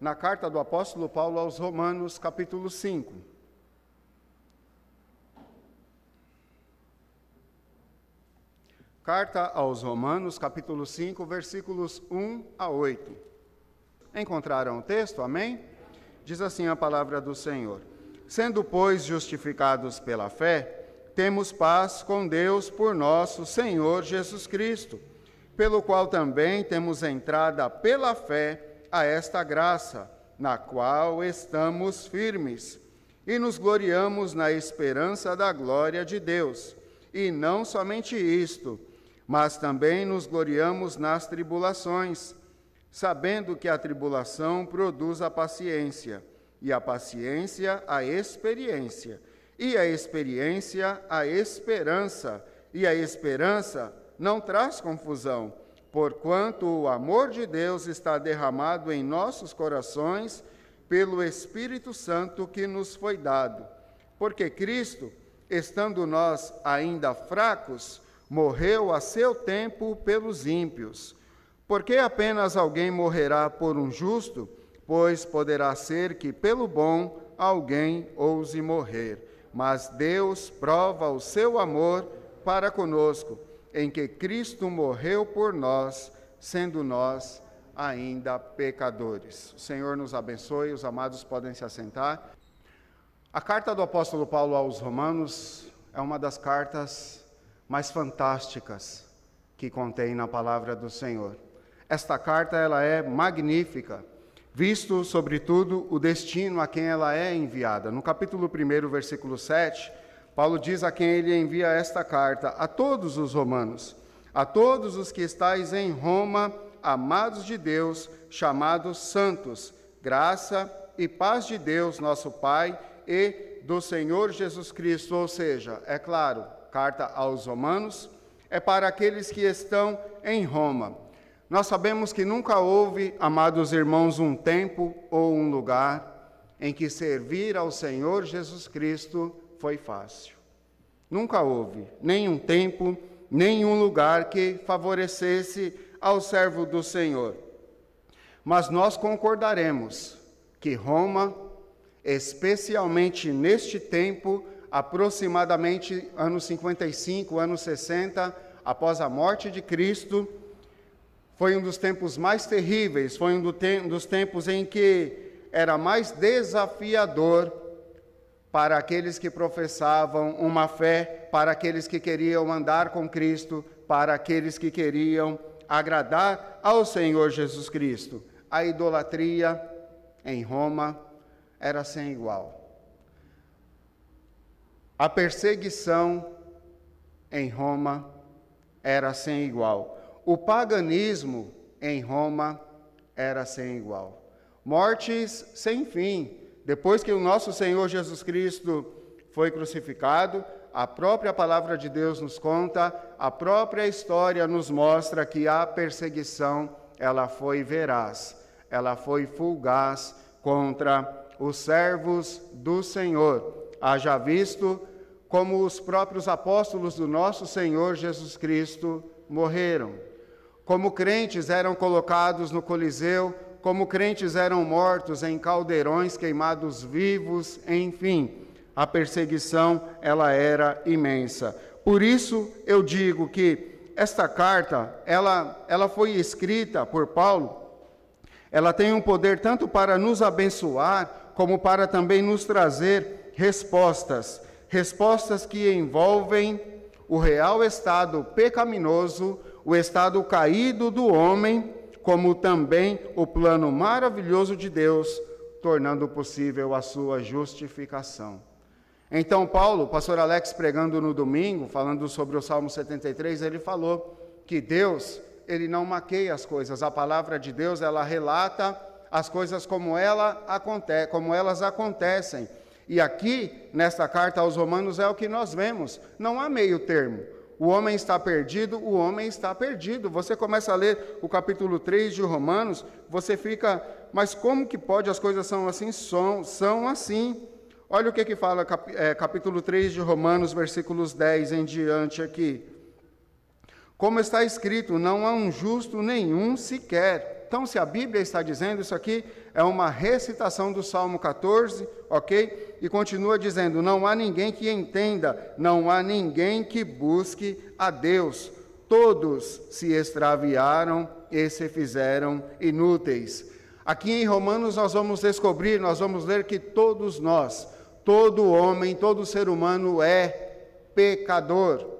na carta do apóstolo Paulo aos Romanos, capítulo 5. Carta aos Romanos, capítulo 5, versículos 1 a 8. Encontraram o texto? Amém? Diz assim a palavra do Senhor: Sendo, pois, justificados pela fé, temos paz com Deus por nosso Senhor Jesus Cristo, pelo qual também temos entrada pela fé a esta graça, na qual estamos firmes, e nos gloriamos na esperança da glória de Deus. E não somente isto, mas também nos gloriamos nas tribulações, sabendo que a tribulação produz a paciência, e a paciência a experiência, e a experiência a esperança, e a esperança não traz confusão porquanto o amor de Deus está derramado em nossos corações pelo Espírito Santo que nos foi dado. Porque Cristo, estando nós ainda fracos, morreu a seu tempo pelos ímpios. Porque apenas alguém morrerá por um justo, pois poderá ser que pelo bom alguém ouse morrer. Mas Deus prova o seu amor para conosco em que Cristo morreu por nós, sendo nós ainda pecadores. O Senhor nos abençoe, os amados podem se assentar. A carta do apóstolo Paulo aos Romanos é uma das cartas mais fantásticas que contém na palavra do Senhor. Esta carta ela é magnífica, visto sobretudo o destino a quem ela é enviada. No capítulo 1, versículo 7, Paulo diz a quem ele envia esta carta: a todos os romanos, a todos os que estáis em Roma, amados de Deus, chamados santos, graça e paz de Deus, nosso Pai, e do Senhor Jesus Cristo. Ou seja, é claro, carta aos romanos é para aqueles que estão em Roma. Nós sabemos que nunca houve, amados irmãos, um tempo ou um lugar em que servir ao Senhor Jesus Cristo foi fácil. Nunca houve nenhum tempo, nenhum lugar que favorecesse ao servo do Senhor. Mas nós concordaremos que Roma, especialmente neste tempo, aproximadamente anos 55, anos 60, após a morte de Cristo, foi um dos tempos mais terríveis, foi um dos tempos em que era mais desafiador para aqueles que professavam uma fé, para aqueles que queriam andar com Cristo, para aqueles que queriam agradar ao Senhor Jesus Cristo. A idolatria em Roma era sem igual. A perseguição em Roma era sem igual. O paganismo em Roma era sem igual. Mortes sem fim depois que o nosso Senhor Jesus Cristo foi crucificado, a própria palavra de Deus nos conta, a própria história nos mostra que a perseguição, ela foi veraz, ela foi fugaz contra os servos do Senhor. Haja visto como os próprios apóstolos do nosso Senhor Jesus Cristo morreram, como crentes eram colocados no Coliseu como crentes eram mortos em caldeirões queimados vivos, enfim, a perseguição ela era imensa. Por isso eu digo que esta carta, ela, ela foi escrita por Paulo, ela tem um poder tanto para nos abençoar, como para também nos trazer respostas, respostas que envolvem o real estado pecaminoso, o estado caído do homem como também o plano maravilhoso de Deus, tornando possível a sua justificação. Então, Paulo, pastor Alex pregando no domingo, falando sobre o Salmo 73, ele falou que Deus, ele não maqueia as coisas. A palavra de Deus, ela relata as coisas como, ela aconte como elas acontecem. E aqui, nesta carta aos Romanos, é o que nós vemos. Não há meio termo. O homem está perdido, o homem está perdido. Você começa a ler o capítulo 3 de Romanos, você fica, mas como que pode as coisas são assim? São, são assim. Olha o que, que fala é, capítulo 3 de Romanos, versículos 10 em diante aqui. Como está escrito, não há um justo nenhum sequer. Então, se a Bíblia está dizendo isso aqui, é uma recitação do Salmo 14, ok? E continua dizendo: Não há ninguém que entenda, não há ninguém que busque a Deus. Todos se extraviaram e se fizeram inúteis. Aqui em Romanos nós vamos descobrir, nós vamos ler que todos nós, todo homem, todo ser humano é pecador.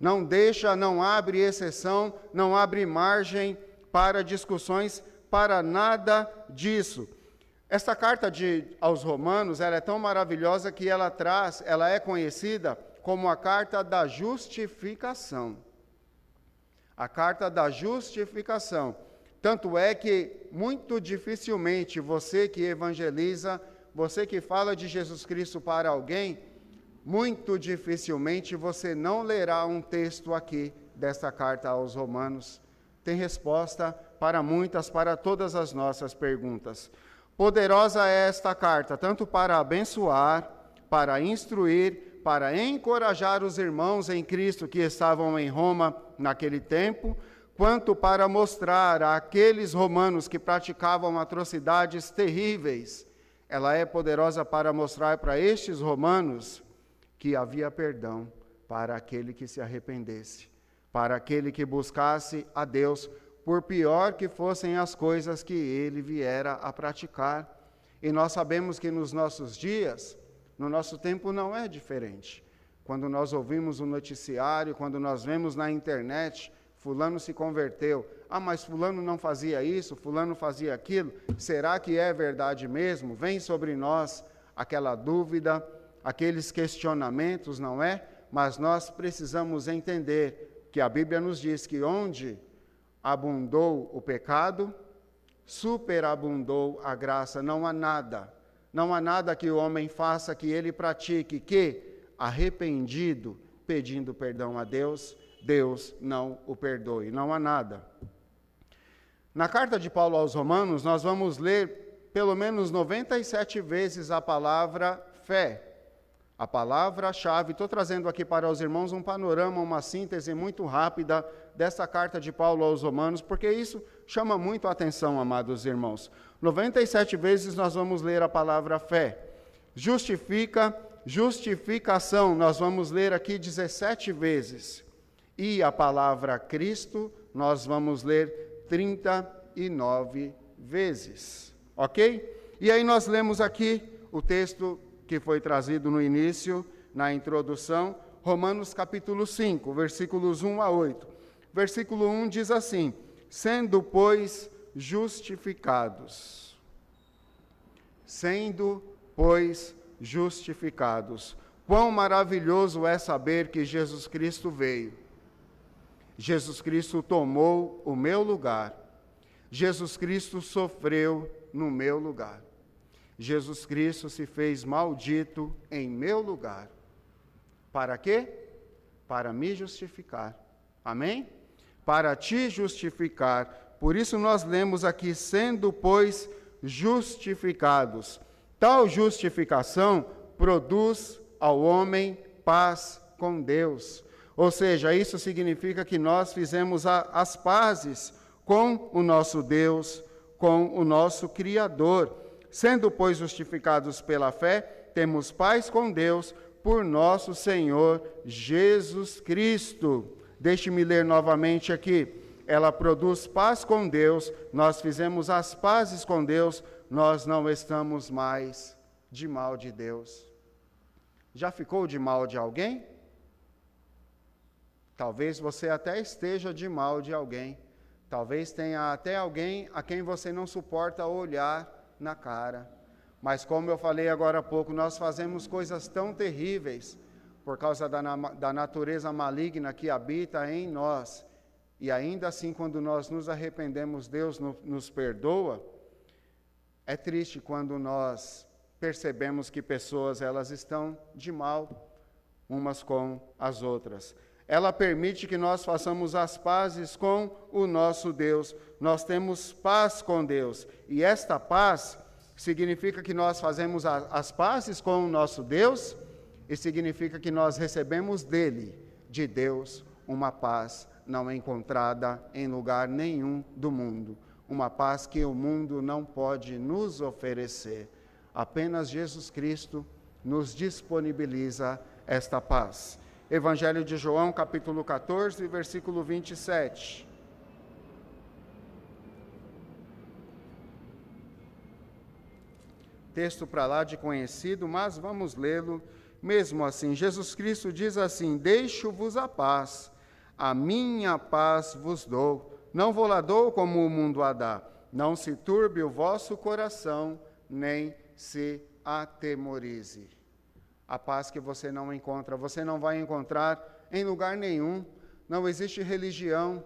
Não deixa, não abre exceção, não abre margem para discussões, para nada disso. Esta carta de, aos Romanos ela é tão maravilhosa que ela traz, ela é conhecida como a carta da justificação. A carta da justificação. Tanto é que muito dificilmente você que evangeliza, você que fala de Jesus Cristo para alguém, muito dificilmente você não lerá um texto aqui desta carta aos Romanos tem resposta para muitas, para todas as nossas perguntas. Poderosa é esta carta, tanto para abençoar, para instruir, para encorajar os irmãos em Cristo que estavam em Roma naquele tempo, quanto para mostrar àqueles romanos que praticavam atrocidades terríveis. Ela é poderosa para mostrar para estes romanos que havia perdão para aquele que se arrependesse para aquele que buscasse a Deus, por pior que fossem as coisas que ele viera a praticar. E nós sabemos que nos nossos dias, no nosso tempo não é diferente. Quando nós ouvimos o um noticiário, quando nós vemos na internet, fulano se converteu. Ah, mas fulano não fazia isso, fulano fazia aquilo. Será que é verdade mesmo? Vem sobre nós aquela dúvida, aqueles questionamentos, não é? Mas nós precisamos entender que a Bíblia nos diz que onde abundou o pecado, superabundou a graça. Não há nada, não há nada que o homem faça que ele pratique que, arrependido, pedindo perdão a Deus, Deus não o perdoe. Não há nada. Na carta de Paulo aos Romanos, nós vamos ler pelo menos 97 vezes a palavra fé. A palavra-chave, estou trazendo aqui para os irmãos um panorama, uma síntese muito rápida dessa carta de Paulo aos Romanos, porque isso chama muito a atenção, amados irmãos. 97 vezes nós vamos ler a palavra fé. Justifica, justificação, nós vamos ler aqui 17 vezes. E a palavra Cristo, nós vamos ler 39 vezes. Ok? E aí nós lemos aqui o texto que foi trazido no início, na introdução, Romanos capítulo 5, versículos 1 a 8. Versículo 1 diz assim: Sendo, pois, justificados. Sendo, pois, justificados. Quão maravilhoso é saber que Jesus Cristo veio. Jesus Cristo tomou o meu lugar. Jesus Cristo sofreu no meu lugar. Jesus Cristo se fez maldito em meu lugar. Para quê? Para me justificar. Amém? Para te justificar. Por isso nós lemos aqui, sendo, pois, justificados. Tal justificação produz ao homem paz com Deus. Ou seja, isso significa que nós fizemos a, as pazes com o nosso Deus, com o nosso Criador. Sendo, pois, justificados pela fé, temos paz com Deus por nosso Senhor Jesus Cristo. Deixe-me ler novamente aqui. Ela produz paz com Deus, nós fizemos as pazes com Deus, nós não estamos mais de mal de Deus. Já ficou de mal de alguém? Talvez você até esteja de mal de alguém. Talvez tenha até alguém a quem você não suporta olhar na cara. Mas, como eu falei agora há pouco, nós fazemos coisas tão terríveis por causa da, da natureza maligna que habita em nós. E ainda assim, quando nós nos arrependemos, Deus no, nos perdoa. É triste quando nós percebemos que pessoas elas estão de mal umas com as outras. Ela permite que nós façamos as pazes com o nosso Deus. Nós temos paz com Deus. E esta paz significa que nós fazemos as pazes com o nosso Deus e significa que nós recebemos dele, de Deus, uma paz não encontrada em lugar nenhum do mundo. uma paz que o mundo não pode nos oferecer. Apenas Jesus Cristo nos disponibiliza esta paz. Evangelho de João, capítulo 14, versículo 27. Texto para lá de conhecido, mas vamos lê-lo mesmo assim. Jesus Cristo diz assim: Deixo-vos a paz, a minha paz vos dou. Não vou lá dou como o mundo a dá. Não se turbe o vosso coração, nem se atemorize. A paz que você não encontra, você não vai encontrar em lugar nenhum. Não existe religião,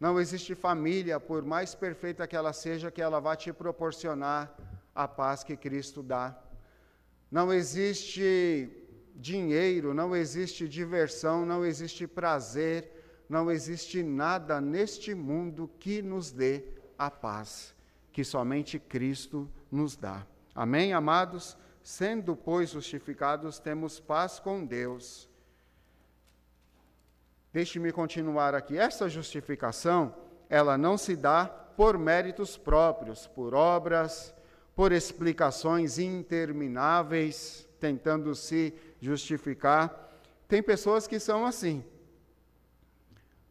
não existe família, por mais perfeita que ela seja, que ela vá te proporcionar a paz que Cristo dá. Não existe dinheiro, não existe diversão, não existe prazer, não existe nada neste mundo que nos dê a paz que somente Cristo nos dá. Amém, amados? Sendo, pois, justificados, temos paz com Deus. Deixe-me continuar aqui. Essa justificação, ela não se dá por méritos próprios, por obras, por explicações intermináveis, tentando se justificar. Tem pessoas que são assim.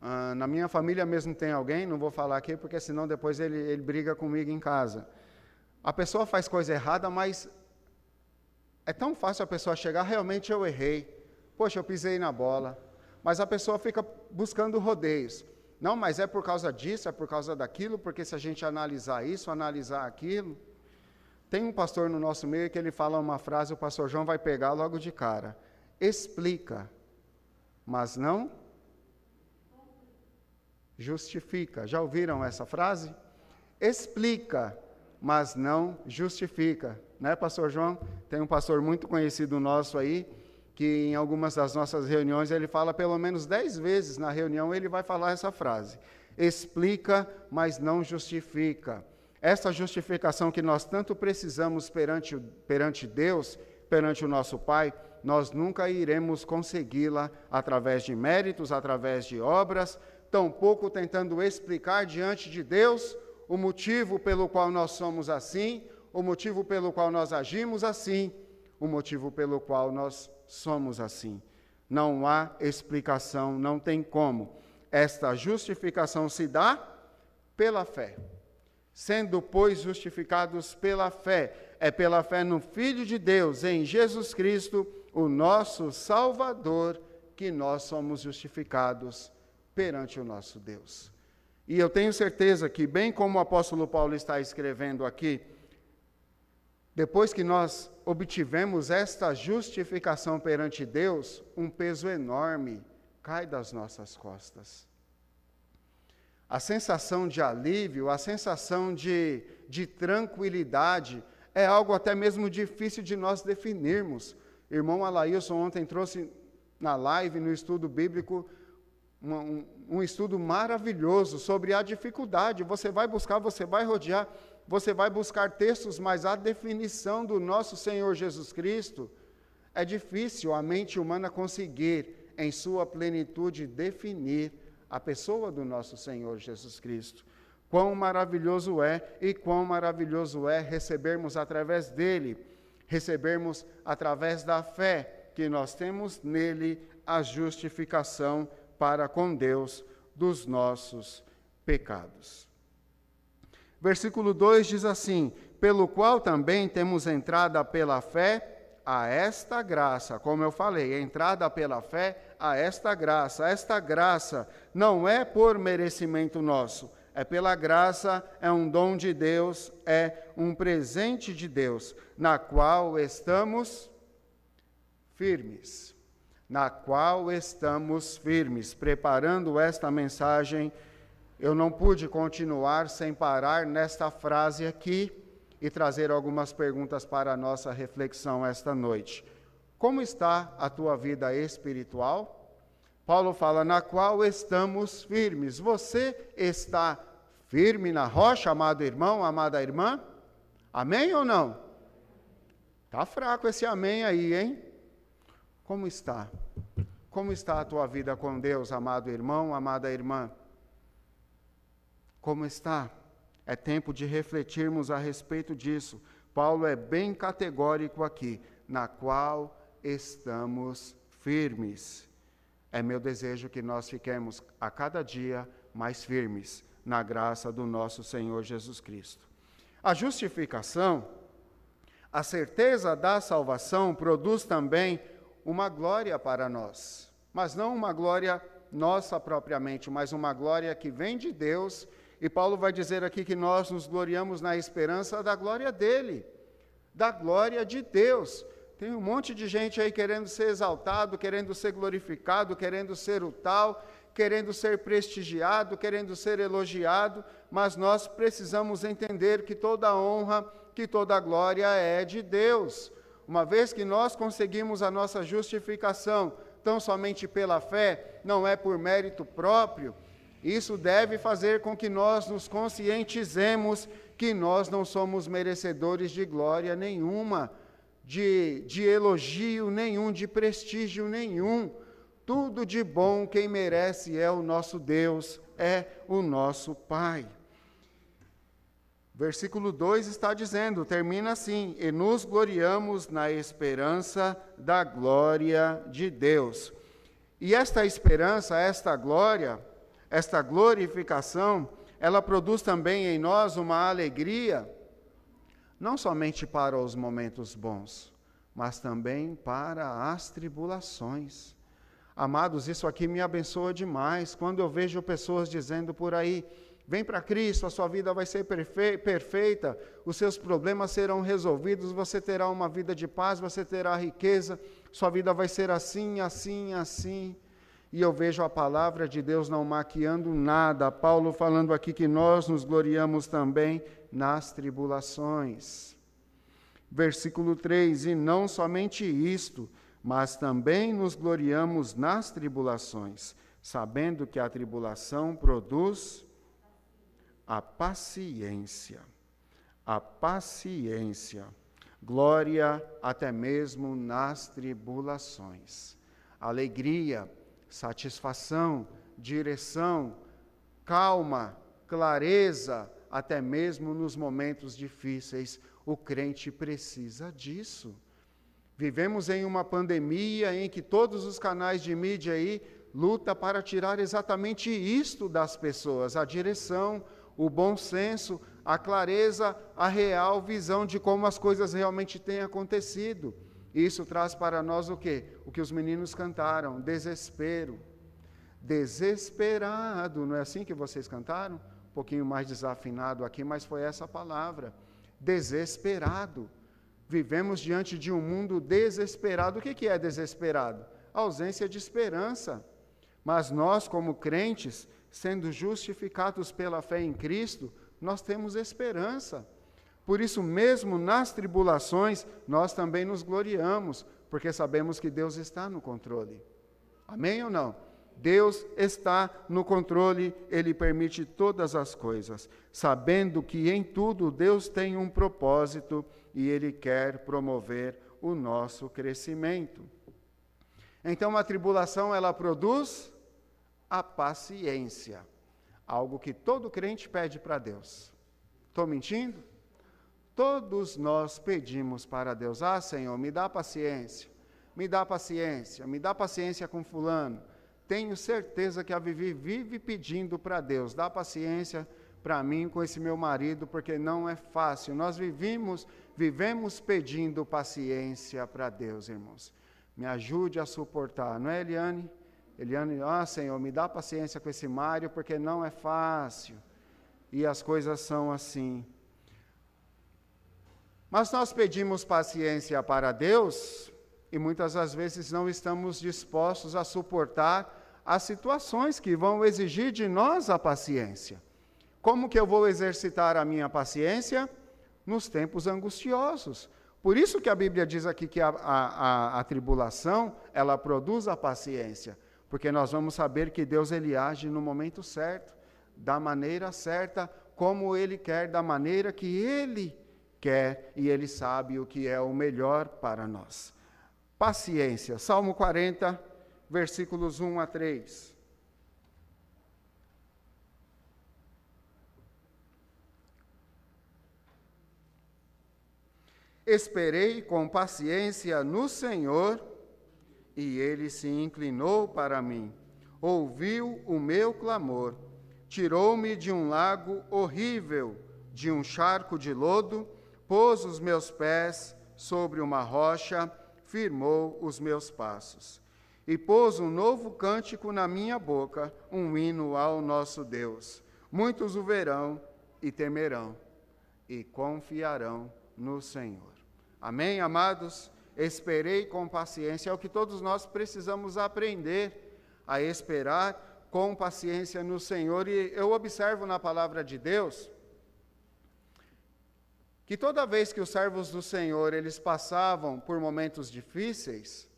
Ah, na minha família mesmo tem alguém, não vou falar aqui porque senão depois ele, ele briga comigo em casa. A pessoa faz coisa errada, mas é tão fácil a pessoa chegar, realmente eu errei. Poxa, eu pisei na bola. Mas a pessoa fica buscando rodeios. Não, mas é por causa disso, é por causa daquilo, porque se a gente analisar isso, analisar aquilo. Tem um pastor no nosso meio que ele fala uma frase, o pastor João vai pegar logo de cara. Explica, mas não justifica. Já ouviram essa frase? Explica, mas não justifica. Né, pastor João? Tem um pastor muito conhecido nosso aí, que em algumas das nossas reuniões ele fala pelo menos dez vezes na reunião, ele vai falar essa frase. Explica, mas não justifica. Essa justificação que nós tanto precisamos perante, perante Deus, perante o nosso Pai, nós nunca iremos consegui-la através de méritos, através de obras, tampouco tentando explicar diante de Deus o motivo pelo qual nós somos assim, o motivo pelo qual nós agimos assim, o motivo pelo qual nós somos assim. Não há explicação, não tem como. Esta justificação se dá pela fé. Sendo, pois, justificados pela fé, é pela fé no Filho de Deus, em Jesus Cristo, o nosso Salvador, que nós somos justificados perante o nosso Deus. E eu tenho certeza que, bem como o apóstolo Paulo está escrevendo aqui, depois que nós obtivemos esta justificação perante Deus, um peso enorme cai das nossas costas. A sensação de alívio, a sensação de, de tranquilidade, é algo até mesmo difícil de nós definirmos. Irmão Alailson ontem trouxe na live, no estudo bíblico, um, um estudo maravilhoso sobre a dificuldade. Você vai buscar, você vai rodear, você vai buscar textos, mas a definição do nosso Senhor Jesus Cristo é difícil a mente humana conseguir, em sua plenitude, definir a pessoa do nosso Senhor Jesus Cristo. Quão maravilhoso é e quão maravilhoso é recebermos através dele, recebermos através da fé que nós temos nele a justificação para com Deus dos nossos pecados. Versículo 2 diz assim: Pelo qual também temos entrada pela fé a esta graça. Como eu falei, entrada pela fé a esta graça. Esta graça não é por merecimento nosso, é pela graça, é um dom de Deus, é um presente de Deus, na qual estamos firmes na qual estamos firmes. Preparando esta mensagem, eu não pude continuar sem parar nesta frase aqui e trazer algumas perguntas para a nossa reflexão esta noite. Como está a tua vida espiritual? Paulo fala, na qual estamos firmes. Você está firme na rocha, amado irmão, amada irmã? Amém ou não? Tá fraco esse amém aí, hein? Como está? Como está a tua vida com Deus, amado irmão, amada irmã? Como está? É tempo de refletirmos a respeito disso. Paulo é bem categórico aqui, na qual estamos firmes. É meu desejo que nós fiquemos a cada dia mais firmes na graça do nosso Senhor Jesus Cristo. A justificação, a certeza da salvação, produz também uma glória para nós, mas não uma glória nossa propriamente, mas uma glória que vem de Deus. E Paulo vai dizer aqui que nós nos gloriamos na esperança da glória dele, da glória de Deus. Tem um monte de gente aí querendo ser exaltado, querendo ser glorificado, querendo ser o tal, querendo ser prestigiado, querendo ser elogiado, mas nós precisamos entender que toda honra, que toda glória é de Deus. Uma vez que nós conseguimos a nossa justificação tão somente pela fé, não é por mérito próprio, isso deve fazer com que nós nos conscientizemos que nós não somos merecedores de glória nenhuma de, de elogio nenhum, de prestígio nenhum. Tudo de bom quem merece é o nosso Deus, é o nosso Pai. Versículo 2 está dizendo, termina assim: E nos gloriamos na esperança da glória de Deus. E esta esperança, esta glória, esta glorificação, ela produz também em nós uma alegria não somente para os momentos bons, mas também para as tribulações. Amados, isso aqui me abençoa demais quando eu vejo pessoas dizendo por aí: vem para Cristo, a sua vida vai ser perfeita, os seus problemas serão resolvidos, você terá uma vida de paz, você terá riqueza, sua vida vai ser assim, assim, assim. E eu vejo a palavra de Deus não maquiando nada. Paulo falando aqui que nós nos gloriamos também nas tribulações. Versículo 3: E não somente isto, mas também nos gloriamos nas tribulações, sabendo que a tribulação produz a paciência. A paciência. Glória até mesmo nas tribulações. Alegria, satisfação, direção, calma, clareza, até mesmo nos momentos difíceis. O crente precisa disso. Vivemos em uma pandemia em que todos os canais de mídia aí luta para tirar exatamente isto das pessoas, a direção, o bom senso, a clareza, a real visão de como as coisas realmente têm acontecido. Isso traz para nós o quê? O que os meninos cantaram, desespero. Desesperado, não é assim que vocês cantaram? um pouquinho mais desafinado aqui, mas foi essa palavra: desesperado. Vivemos diante de um mundo desesperado. O que é desesperado? A ausência de esperança. Mas nós, como crentes, sendo justificados pela fé em Cristo, nós temos esperança. Por isso, mesmo nas tribulações, nós também nos gloriamos, porque sabemos que Deus está no controle. Amém ou não? Deus está no controle, Ele permite todas as coisas, sabendo que em tudo Deus tem um propósito e Ele quer promover o nosso crescimento. Então a tribulação ela produz a paciência, algo que todo crente pede para Deus. Estou mentindo? Todos nós pedimos para Deus: Ah, Senhor, me dá paciência, me dá paciência, me dá paciência com Fulano, tenho certeza que a Vivi vive pedindo para Deus, dá paciência para mim com esse meu marido, porque não é fácil. Nós vivimos, vivemos pedindo paciência para Deus, irmãos. Me ajude a suportar, não é, Eliane? Eliane, ah, Senhor, me dá paciência com esse Mário, porque não é fácil. E as coisas são assim. Mas nós pedimos paciência para Deus e muitas das vezes não estamos dispostos a suportar as situações que vão exigir de nós a paciência. Como que eu vou exercitar a minha paciência? Nos tempos angustiosos. Por isso que a Bíblia diz aqui que a, a, a, tribulação, ela produz a paciência porque nós vamos saber que Deus ele age no momento certo, da maneira certa, como ele quer, da maneira que ele quer, e ele sabe o que é o melhor para nós. Paciência. Salmo 40, versículos 1 a 3. Esperei com paciência no Senhor e ele se inclinou para mim. Ouviu o meu clamor, tirou-me de um lago horrível, de um charco de lodo, pôs os meus pés sobre uma rocha, firmou os meus passos. E pôs um novo cântico na minha boca, um hino ao nosso Deus. Muitos o verão e temerão, e confiarão no Senhor. Amém, amados? Esperei com paciência. É o que todos nós precisamos aprender a esperar com paciência no Senhor. E eu observo na palavra de Deus que toda vez que os servos do Senhor eles passavam por momentos difíceis,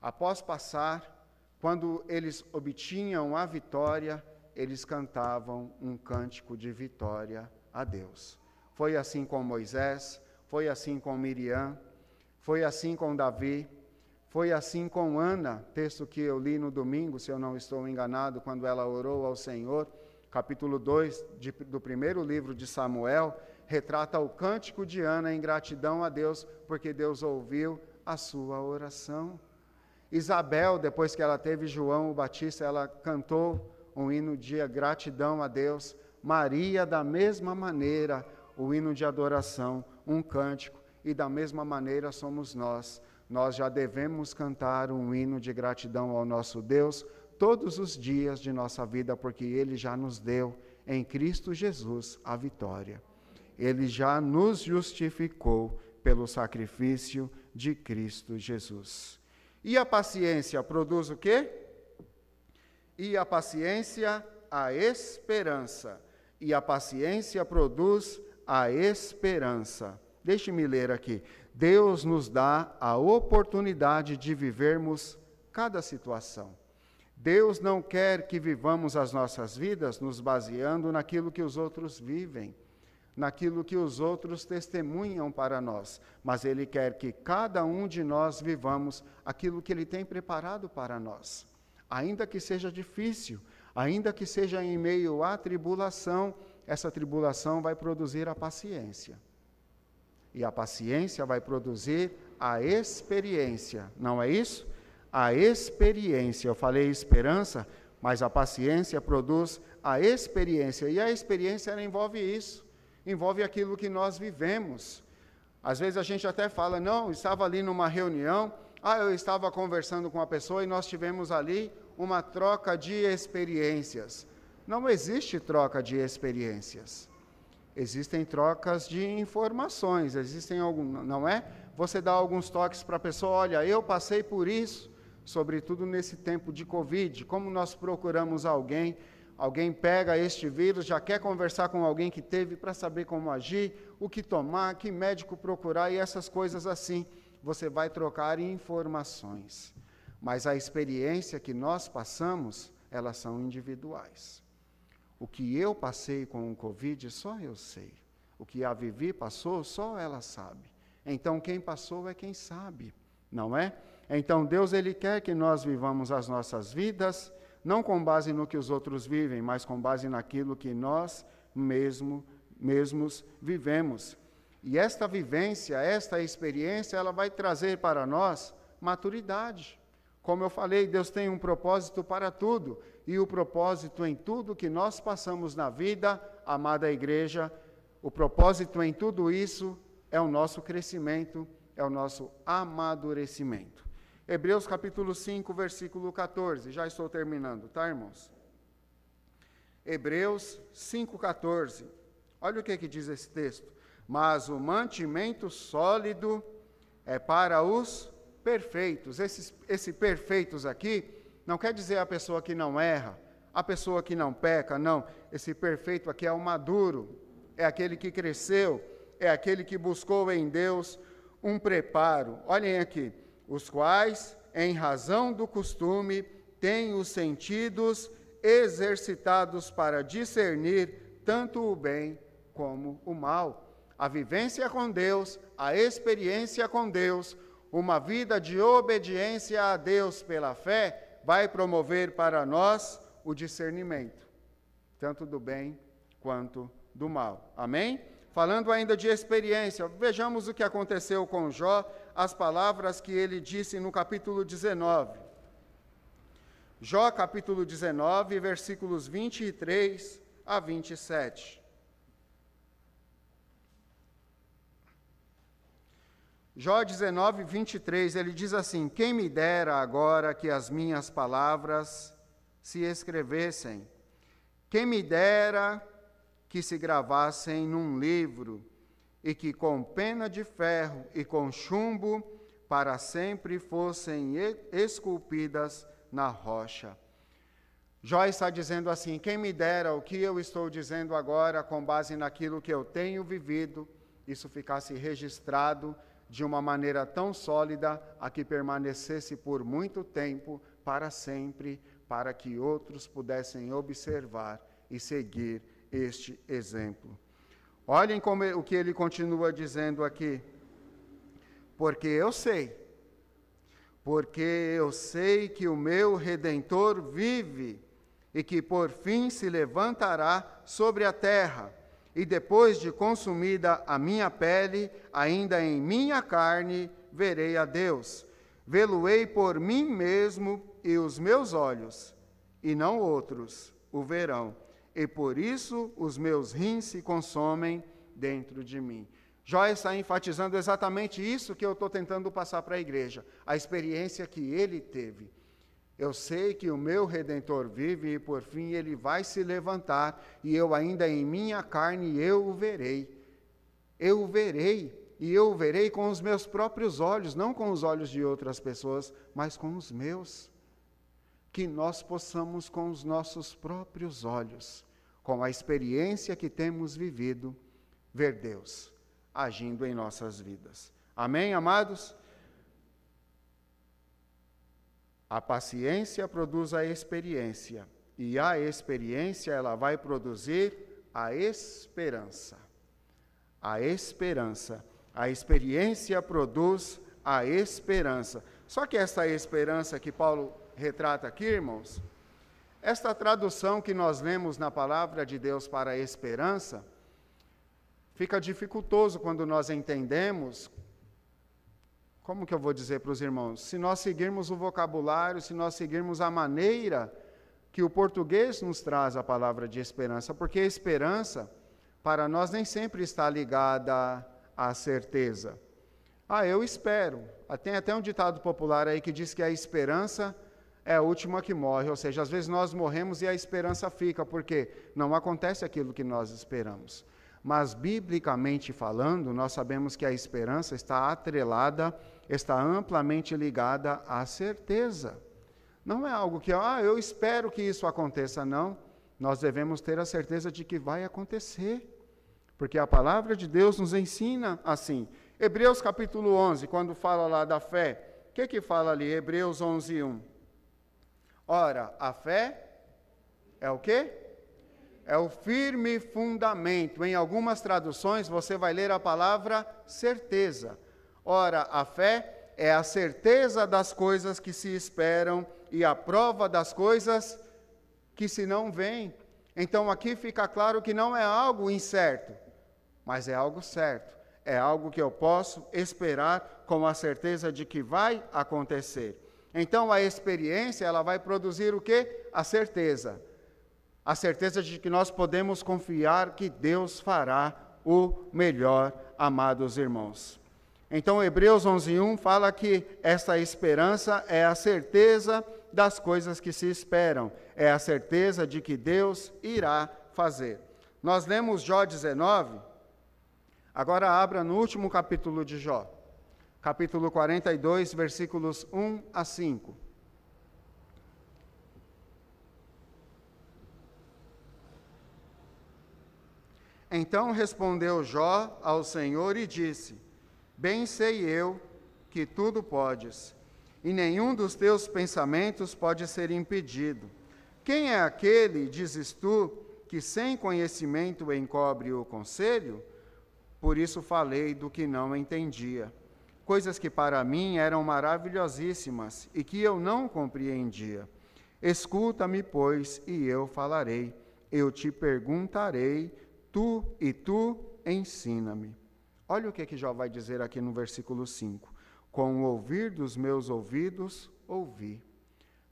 após passar, quando eles obtinham a vitória, eles cantavam um cântico de vitória a Deus. Foi assim com Moisés, foi assim com Miriam, foi assim com Davi, foi assim com Ana, texto que eu li no domingo, se eu não estou enganado, quando ela orou ao Senhor, capítulo 2 de, do primeiro livro de Samuel, retrata o cântico de Ana em gratidão a Deus, porque Deus ouviu a sua oração. Isabel, depois que ela teve João o Batista, ela cantou um hino de gratidão a Deus. Maria, da mesma maneira, o hino de adoração um cântico, e da mesma maneira somos nós. Nós já devemos cantar um hino de gratidão ao nosso Deus todos os dias de nossa vida, porque Ele já nos deu em Cristo Jesus a vitória. Ele já nos justificou pelo sacrifício de Cristo Jesus. E a paciência produz o quê? E a paciência, a esperança. E a paciência produz a esperança. Deixe-me ler aqui. Deus nos dá a oportunidade de vivermos cada situação. Deus não quer que vivamos as nossas vidas nos baseando naquilo que os outros vivem, naquilo que os outros testemunham para nós, mas Ele quer que cada um de nós vivamos aquilo que Ele tem preparado para nós. Ainda que seja difícil, ainda que seja em meio à tribulação, essa tribulação vai produzir a paciência. E a paciência vai produzir a experiência, não é isso? A experiência. Eu falei esperança, mas a paciência produz a experiência. E a experiência envolve isso, envolve aquilo que nós vivemos. Às vezes a gente até fala, não, estava ali numa reunião, ah, eu estava conversando com uma pessoa e nós tivemos ali uma troca de experiências. Não existe troca de experiências. Existem trocas de informações, existem algum, não é? Você dá alguns toques para a pessoa, olha, eu passei por isso, sobretudo nesse tempo de Covid. Como nós procuramos alguém, alguém pega este vírus, já quer conversar com alguém que teve para saber como agir, o que tomar, que médico procurar e essas coisas assim. Você vai trocar informações. Mas a experiência que nós passamos, elas são individuais. O que eu passei com o Covid, só eu sei. O que a Vivi passou, só ela sabe. Então, quem passou é quem sabe, não é? Então, Deus ele quer que nós vivamos as nossas vidas, não com base no que os outros vivem, mas com base naquilo que nós mesmo, mesmos vivemos. E esta vivência, esta experiência, ela vai trazer para nós maturidade. Como eu falei, Deus tem um propósito para tudo, e o propósito em tudo que nós passamos na vida, amada igreja, o propósito em tudo isso é o nosso crescimento, é o nosso amadurecimento. Hebreus capítulo 5, versículo 14. Já estou terminando, tá, irmãos? Hebreus 5:14. Olha o que, que diz esse texto. Mas o mantimento sólido é para os perfeitos. Esses, esse perfeitos aqui não quer dizer a pessoa que não erra, a pessoa que não peca, não. Esse perfeito aqui é o maduro, é aquele que cresceu, é aquele que buscou em Deus um preparo. Olhem aqui, os quais, em razão do costume, têm os sentidos exercitados para discernir tanto o bem como o mal. A vivência com Deus, a experiência com Deus, uma vida de obediência a Deus pela fé vai promover para nós o discernimento, tanto do bem quanto do mal. Amém? falando ainda de experiência, vejamos o que aconteceu com Jó, as palavras que ele disse no capítulo 19. Jó, capítulo 19, versículos 23 a 27. Jó 19, 23, ele diz assim: Quem me dera agora que as minhas palavras se escrevessem, quem me dera que se gravassem num livro, e que com pena de ferro e com chumbo para sempre fossem esculpidas na rocha. Jó está dizendo assim: quem me dera o que eu estou dizendo agora, com base naquilo que eu tenho vivido, isso ficasse registrado de uma maneira tão sólida a que permanecesse por muito tempo, para sempre, para que outros pudessem observar e seguir este exemplo. Olhem como, o que ele continua dizendo aqui. Porque eu sei, porque eu sei que o meu redentor vive e que por fim se levantará sobre a terra e depois de consumida a minha pele, ainda em minha carne, verei a Deus. Vê-lo-ei por mim mesmo e os meus olhos, e não outros, o verão. E por isso os meus rins se consomem dentro de mim. Jó está enfatizando exatamente isso que eu estou tentando passar para a igreja, a experiência que ele teve. Eu sei que o meu redentor vive e por fim ele vai se levantar e eu ainda em minha carne eu o verei. Eu o verei e eu o verei com os meus próprios olhos, não com os olhos de outras pessoas, mas com os meus. Que nós possamos com os nossos próprios olhos, com a experiência que temos vivido, ver Deus agindo em nossas vidas. Amém, amados? A paciência produz a experiência, e a experiência ela vai produzir a esperança. A esperança. A experiência produz a esperança. Só que essa esperança que Paulo retrata aqui, irmãos, esta tradução que nós lemos na palavra de Deus para esperança, fica dificultoso quando nós entendemos como que eu vou dizer para os irmãos? Se nós seguirmos o vocabulário, se nós seguirmos a maneira que o português nos traz a palavra de esperança, porque a esperança, para nós, nem sempre está ligada à certeza. Ah, eu espero. Tem até um ditado popular aí que diz que a esperança é a última que morre, ou seja, às vezes nós morremos e a esperança fica, porque não acontece aquilo que nós esperamos. Mas, biblicamente falando, nós sabemos que a esperança está atrelada está amplamente ligada à certeza. Não é algo que, ah, eu espero que isso aconteça, não. Nós devemos ter a certeza de que vai acontecer. Porque a palavra de Deus nos ensina assim. Hebreus capítulo 11, quando fala lá da fé, o que que fala ali? Hebreus 11, 1. Ora, a fé é o quê? É o firme fundamento. Em algumas traduções você vai ler a palavra certeza. Ora, a fé é a certeza das coisas que se esperam e a prova das coisas que se não veem. Então aqui fica claro que não é algo incerto, mas é algo certo. É algo que eu posso esperar com a certeza de que vai acontecer. Então a experiência, ela vai produzir o quê? A certeza. A certeza de que nós podemos confiar que Deus fará o melhor, amados irmãos. Então, Hebreus 11:1 fala que essa esperança é a certeza das coisas que se esperam, é a certeza de que Deus irá fazer. Nós lemos Jó 19, agora abra no último capítulo de Jó, capítulo 42, versículos 1 a 5. Então respondeu Jó ao Senhor e disse: Bem sei eu que tudo podes, e nenhum dos teus pensamentos pode ser impedido. Quem é aquele, dizes tu, que sem conhecimento encobre o conselho? Por isso falei do que não entendia. Coisas que para mim eram maravilhosíssimas e que eu não compreendia. Escuta-me, pois, e eu falarei. Eu te perguntarei, tu e tu ensina-me. Olha o que, que Jó vai dizer aqui no versículo 5. Com o ouvir dos meus ouvidos, ouvi,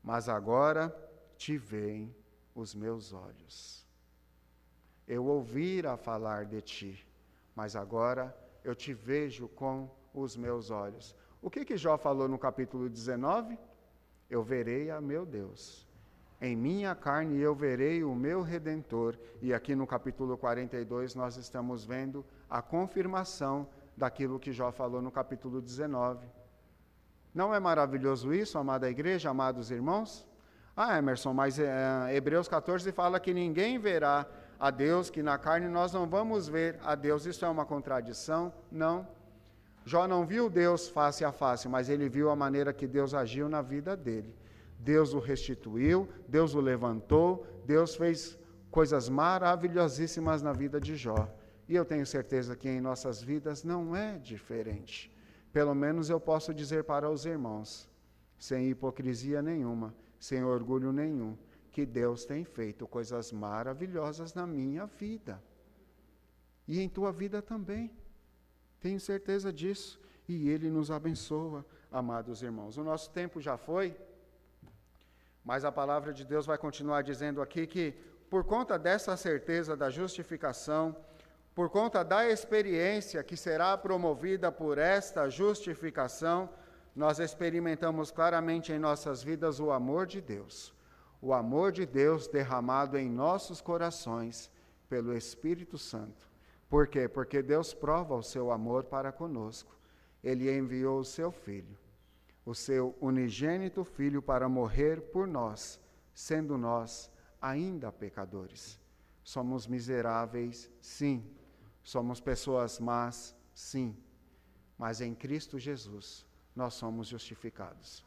mas agora te veem os meus olhos. Eu ouvira falar de ti, mas agora eu te vejo com os meus olhos. O que que Jó falou no capítulo 19? Eu verei a meu Deus. Em minha carne eu verei o meu redentor. E aqui no capítulo 42 nós estamos vendo a confirmação daquilo que Jó falou no capítulo 19. Não é maravilhoso isso, amada igreja, amados irmãos? Ah, Emerson, mas é, Hebreus 14 fala que ninguém verá a Deus, que na carne nós não vamos ver a Deus. Isso é uma contradição? Não. Jó não viu Deus face a face, mas ele viu a maneira que Deus agiu na vida dele. Deus o restituiu, Deus o levantou, Deus fez coisas maravilhosíssimas na vida de Jó. E eu tenho certeza que em nossas vidas não é diferente. Pelo menos eu posso dizer para os irmãos, sem hipocrisia nenhuma, sem orgulho nenhum, que Deus tem feito coisas maravilhosas na minha vida. E em tua vida também. Tenho certeza disso. E Ele nos abençoa, amados irmãos. O nosso tempo já foi, mas a palavra de Deus vai continuar dizendo aqui que, por conta dessa certeza da justificação, por conta da experiência que será promovida por esta justificação, nós experimentamos claramente em nossas vidas o amor de Deus. O amor de Deus derramado em nossos corações pelo Espírito Santo. Por quê? Porque Deus prova o seu amor para conosco. Ele enviou o seu Filho, o seu unigênito Filho, para morrer por nós, sendo nós ainda pecadores. Somos miseráveis, sim. Somos pessoas más, sim. Mas em Cristo Jesus nós somos justificados.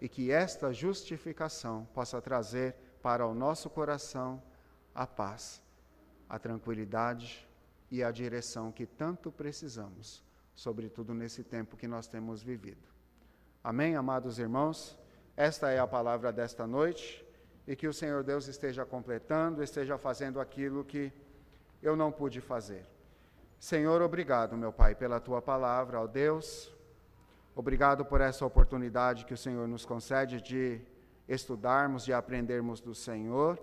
E que esta justificação possa trazer para o nosso coração a paz, a tranquilidade e a direção que tanto precisamos, sobretudo nesse tempo que nós temos vivido. Amém, amados irmãos? Esta é a palavra desta noite e que o Senhor Deus esteja completando, esteja fazendo aquilo que eu não pude fazer. Senhor, obrigado, meu Pai, pela tua palavra, ó Deus. Obrigado por essa oportunidade que o Senhor nos concede de estudarmos, de aprendermos do Senhor.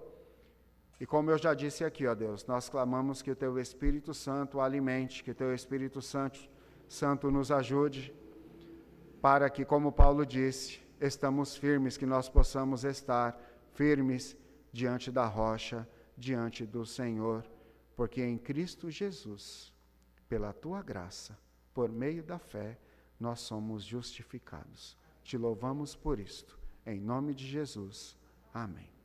E como eu já disse aqui, ó Deus, nós clamamos que o Teu Espírito Santo alimente, que o Teu Espírito Santo, Santo nos ajude, para que, como Paulo disse, estamos firmes, que nós possamos estar firmes diante da rocha, diante do Senhor, porque em Cristo Jesus, pela Tua graça, por meio da fé, nós somos justificados. Te louvamos por isto. Em nome de Jesus. Amém.